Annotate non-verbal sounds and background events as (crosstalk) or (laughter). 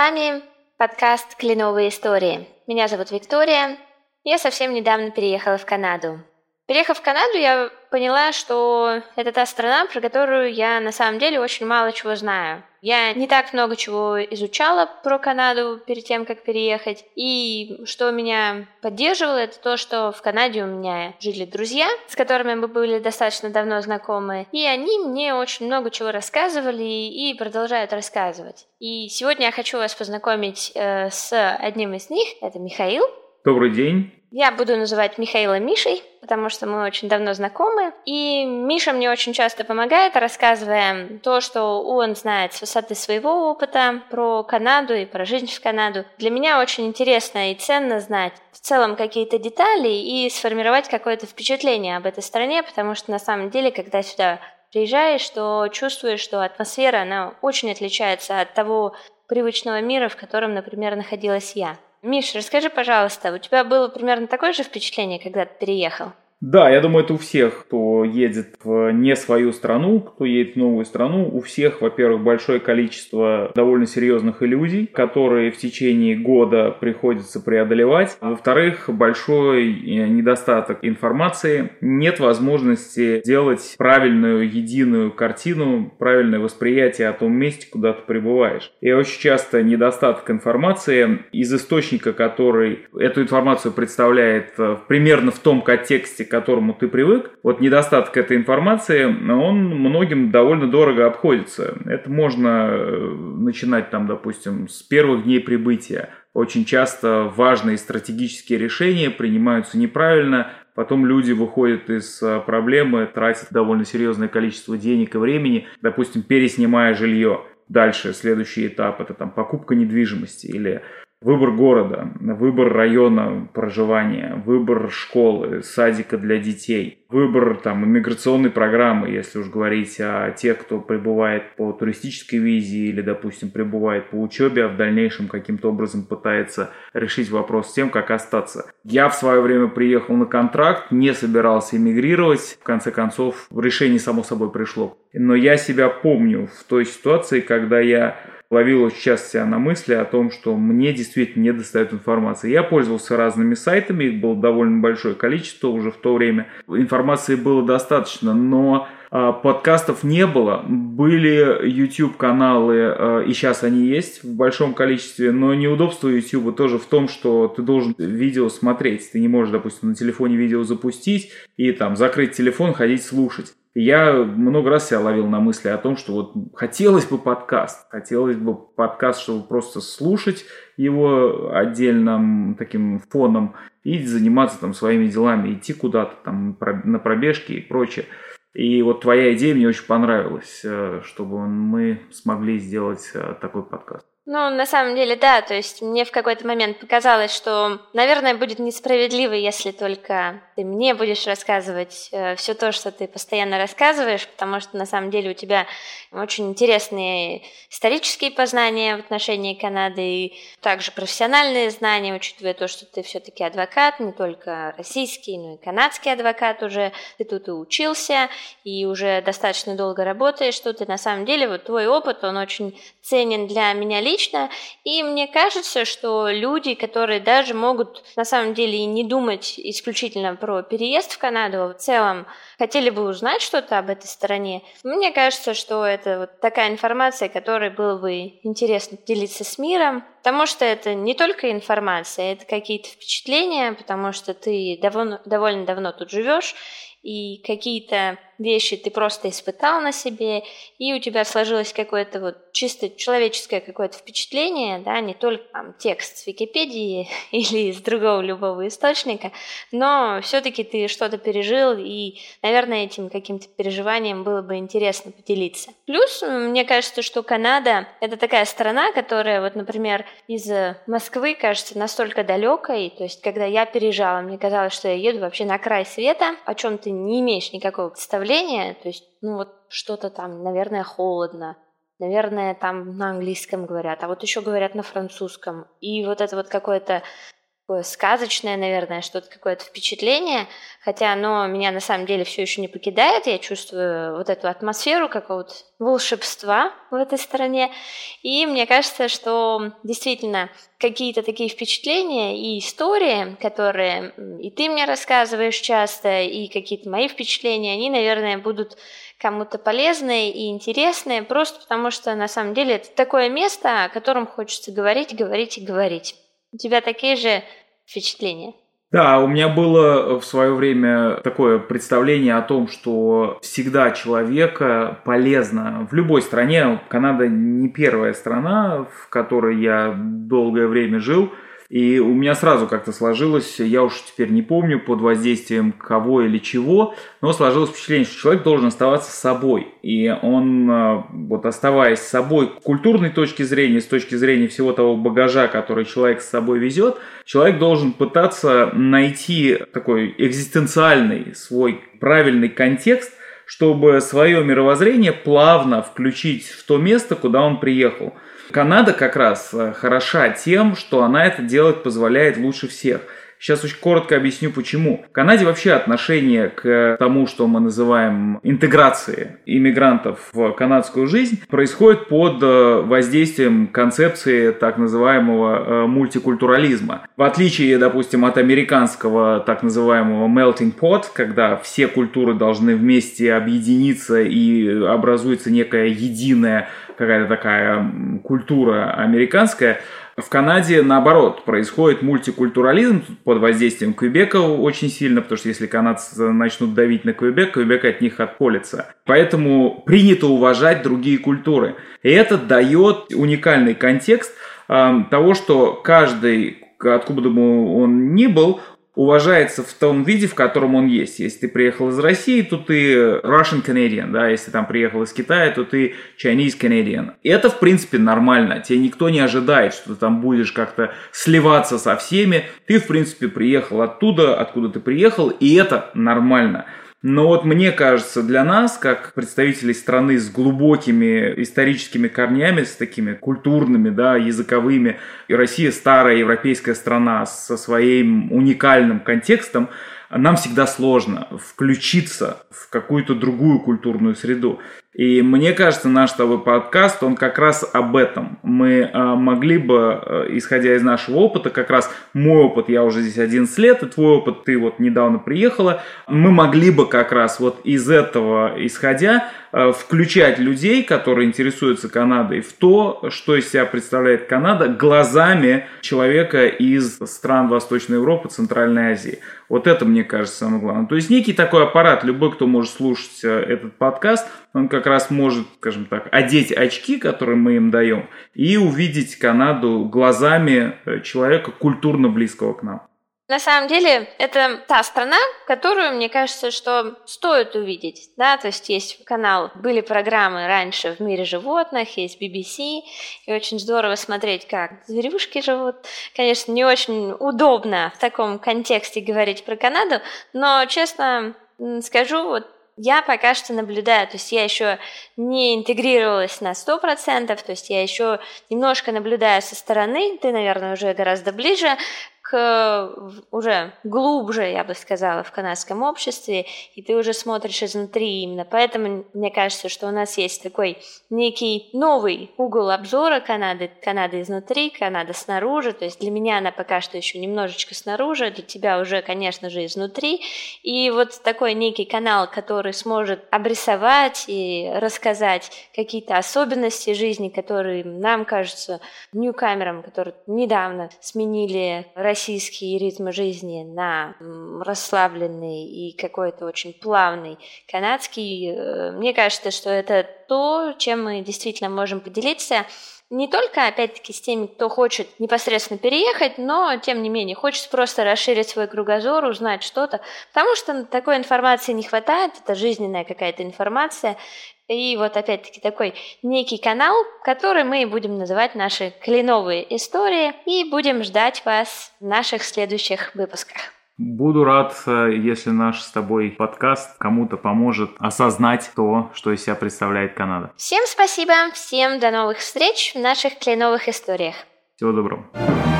Вами подкаст «Кленовые истории». Меня зовут Виктория. Я совсем недавно переехала в Канаду. Переехав в Канаду, я поняла, что это та страна, про которую я на самом деле очень мало чего знаю. Я не так много чего изучала про Канаду перед тем, как переехать. И что меня поддерживало, это то, что в Канаде у меня жили друзья, с которыми мы были достаточно давно знакомы. И они мне очень много чего рассказывали и продолжают рассказывать. И сегодня я хочу вас познакомить э, с одним из них. Это Михаил. Добрый день. Я буду называть Михаила Мишей, потому что мы очень давно знакомы. И Миша мне очень часто помогает, рассказывая то, что он знает с высоты своего опыта про Канаду и про жизнь в Канаду. Для меня очень интересно и ценно знать в целом какие-то детали и сформировать какое-то впечатление об этой стране, потому что на самом деле, когда сюда приезжаешь, то чувствуешь, что атмосфера, она очень отличается от того привычного мира, в котором, например, находилась я. Миш, расскажи, пожалуйста, у тебя было примерно такое же впечатление, когда ты переехал? Да, я думаю, это у всех, кто едет в не свою страну, кто едет в новую страну, у всех, во-первых, большое количество довольно серьезных иллюзий, которые в течение года приходится преодолевать. Во-вторых, большой э, недостаток информации. Нет возможности сделать правильную, единую картину, правильное восприятие о том месте, куда ты пребываешь. И очень часто недостаток информации из источника, который эту информацию представляет э, примерно в том контексте, к которому ты привык, вот недостаток этой информации, он многим довольно дорого обходится. Это можно э, начинать там, допустим, с первых дней прибытия. Очень часто важные стратегические решения принимаются неправильно, Потом люди выходят из э, проблемы, тратят довольно серьезное количество денег и времени, допустим, переснимая жилье. Дальше следующий этап это там покупка недвижимости или Выбор города, выбор района проживания, выбор школы, садика для детей, выбор там иммиграционной программы, если уж говорить о тех, кто прибывает по туристической визе или, допустим, прибывает по учебе, а в дальнейшем каким-то образом пытается решить вопрос с тем, как остаться. Я в свое время приехал на контракт, не собирался эмигрировать, в конце концов решение само собой пришло. Но я себя помню в той ситуации, когда я ловил часто себя на мысли о том, что мне действительно не достает информации. Я пользовался разными сайтами, их было довольно большое количество уже в то время. Информации было достаточно, но а, подкастов не было. Были YouTube-каналы, а, и сейчас они есть в большом количестве, но неудобство YouTube тоже в том, что ты должен видео смотреть. Ты не можешь, допустим, на телефоне видео запустить и там закрыть телефон, ходить слушать я много раз себя ловил на мысли о том, что вот хотелось бы подкаст, хотелось бы подкаст, чтобы просто слушать его отдельным таким фоном и заниматься там своими делами, идти куда-то там на пробежки и прочее. И вот твоя идея мне очень понравилась, э, чтобы мы смогли сделать э, такой подкаст. Ну, на самом деле, да, то есть мне в какой-то момент показалось, что, наверное, будет несправедливо, если только ты мне будешь рассказывать э, все то, что ты постоянно рассказываешь, потому что на самом деле у тебя очень интересные исторические познания в отношении Канады и также профессиональные знания, учитывая то, что ты все-таки адвокат, не только российский, но и канадский адвокат уже, ты тут и учился, и уже достаточно долго работаешь, что ты на самом деле, вот твой опыт, он очень ценен для меня лично, лично. И мне кажется, что люди, которые даже могут на самом деле и не думать исключительно про переезд в Канаду, а в целом хотели бы узнать что-то об этой стране, мне кажется, что это вот такая информация, которой было бы интересно делиться с миром, потому что это не только информация, это какие-то впечатления, потому что ты довольно, довольно давно тут живешь, и какие-то вещи ты просто испытал на себе, и у тебя сложилось какое-то вот чисто человеческое какое-то впечатление, да, не только там текст с Википедии (laughs) или из другого любого источника, но все-таки ты что-то пережил, и, наверное, этим каким-то переживанием было бы интересно поделиться. Плюс, мне кажется, что Канада — это такая страна, которая, вот, например, из Москвы кажется настолько далекой, то есть, когда я переезжала, мне казалось, что я еду вообще на край света, о чем ты не имеешь никакого представления, давление, то есть, ну вот что-то там, наверное, холодно, наверное, там на английском говорят, а вот еще говорят на французском. И вот это вот какое-то такое сказочное, наверное, что-то какое-то впечатление, хотя оно меня на самом деле все еще не покидает, я чувствую вот эту атмосферу какого-то волшебства в этой стране, и мне кажется, что действительно какие-то такие впечатления и истории, которые и ты мне рассказываешь часто, и какие-то мои впечатления, они, наверное, будут кому-то полезные и интересные, просто потому что на самом деле это такое место, о котором хочется говорить, говорить и говорить. У тебя такие же впечатления? Да, у меня было в свое время такое представление о том, что всегда человека полезно в любой стране. Канада не первая страна, в которой я долгое время жил – и у меня сразу как-то сложилось, я уж теперь не помню под воздействием кого или чего, но сложилось впечатление, что человек должен оставаться собой. И он, э, вот оставаясь собой, с культурной точки зрения, с точки зрения всего того багажа, который человек с собой везет, человек должен пытаться найти такой экзистенциальный свой правильный контекст, чтобы свое мировоззрение плавно включить в то место, куда он приехал – Канада как раз э, хороша тем, что она это делать позволяет лучше всех. Сейчас очень коротко объясню почему. В Канаде вообще отношение к тому, что мы называем интеграцией иммигрантов в канадскую жизнь, происходит под э, воздействием концепции так называемого э, мультикультурализма. В отличие, допустим, от американского так называемого melting pot, когда все культуры должны вместе объединиться и образуется некая единая какая-то такая культура американская. В Канаде, наоборот, происходит мультикультурализм под воздействием Квебека очень сильно, потому что если канадцы начнут давить на Квебек, Квебек от них отколется. Поэтому принято уважать другие культуры. И это дает уникальный контекст э, того, что каждый откуда бы он ни был, уважается в том виде, в котором он есть. Если ты приехал из России, то ты Russian Canadian, да, если там приехал из Китая, то ты Chinese Canadian. Это, в принципе, нормально. Тебе никто не ожидает, что ты там будешь как-то сливаться со всеми. Ты, в принципе, приехал оттуда, откуда ты приехал, и это нормально. Но вот мне кажется, для нас, как представителей страны с глубокими историческими корнями, с такими культурными, да, языковыми, и Россия старая европейская страна со своим уникальным контекстом, нам всегда сложно включиться в какую-то другую культурную среду. И мне кажется, наш с тобой подкаст, он как раз об этом. Мы э, могли бы, э, исходя из нашего опыта, как раз мой опыт, я уже здесь 11 лет, и твой опыт, ты вот недавно приехала, мы могли бы как раз вот из этого исходя э, включать людей, которые интересуются Канадой, в то, что из себя представляет Канада глазами человека из стран Восточной Европы, Центральной Азии. Вот это, мне кажется, самое главное. То есть некий такой аппарат, любой, кто может слушать этот подкаст, он как раз может, скажем так, одеть очки, которые мы им даем, и увидеть Канаду глазами э, человека культурно близкого к нам. На самом деле, это та страна, которую, мне кажется, что стоит увидеть. Да? То есть есть канал, были программы раньше в мире животных, есть BBC, и очень здорово смотреть, как зверюшки живут. Конечно, не очень удобно в таком контексте говорить про Канаду, но, честно скажу, вот я пока что наблюдаю, то есть я еще не интегрировалась на 100%, то есть я еще немножко наблюдаю со стороны, ты, наверное, уже гораздо ближе, к уже глубже, я бы сказала, в канадском обществе, и ты уже смотришь изнутри именно. Поэтому мне кажется, что у нас есть такой некий новый угол обзора Канады, Канада изнутри, Канада снаружи. То есть для меня она пока что еще немножечко снаружи, для тебя уже, конечно же, изнутри. И вот такой некий канал, который сможет обрисовать и рассказать какие-то особенности жизни, которые нам кажутся ньюкамерам, которые недавно сменили Россию российские ритмы жизни на расслабленный и какой-то очень плавный канадский, э, мне кажется, что это то, чем мы действительно можем поделиться. Не только, опять-таки, с теми, кто хочет непосредственно переехать, но, тем не менее, хочет просто расширить свой кругозор, узнать что-то, потому что такой информации не хватает, это жизненная какая-то информация, и вот опять-таки такой некий канал, который мы будем называть наши кленовые истории и будем ждать вас в наших следующих выпусках. Буду рад, э, если наш с тобой подкаст кому-то поможет осознать то, что из себя представляет Канада. Всем спасибо, всем до новых встреч в наших кленовых историях. Всего доброго.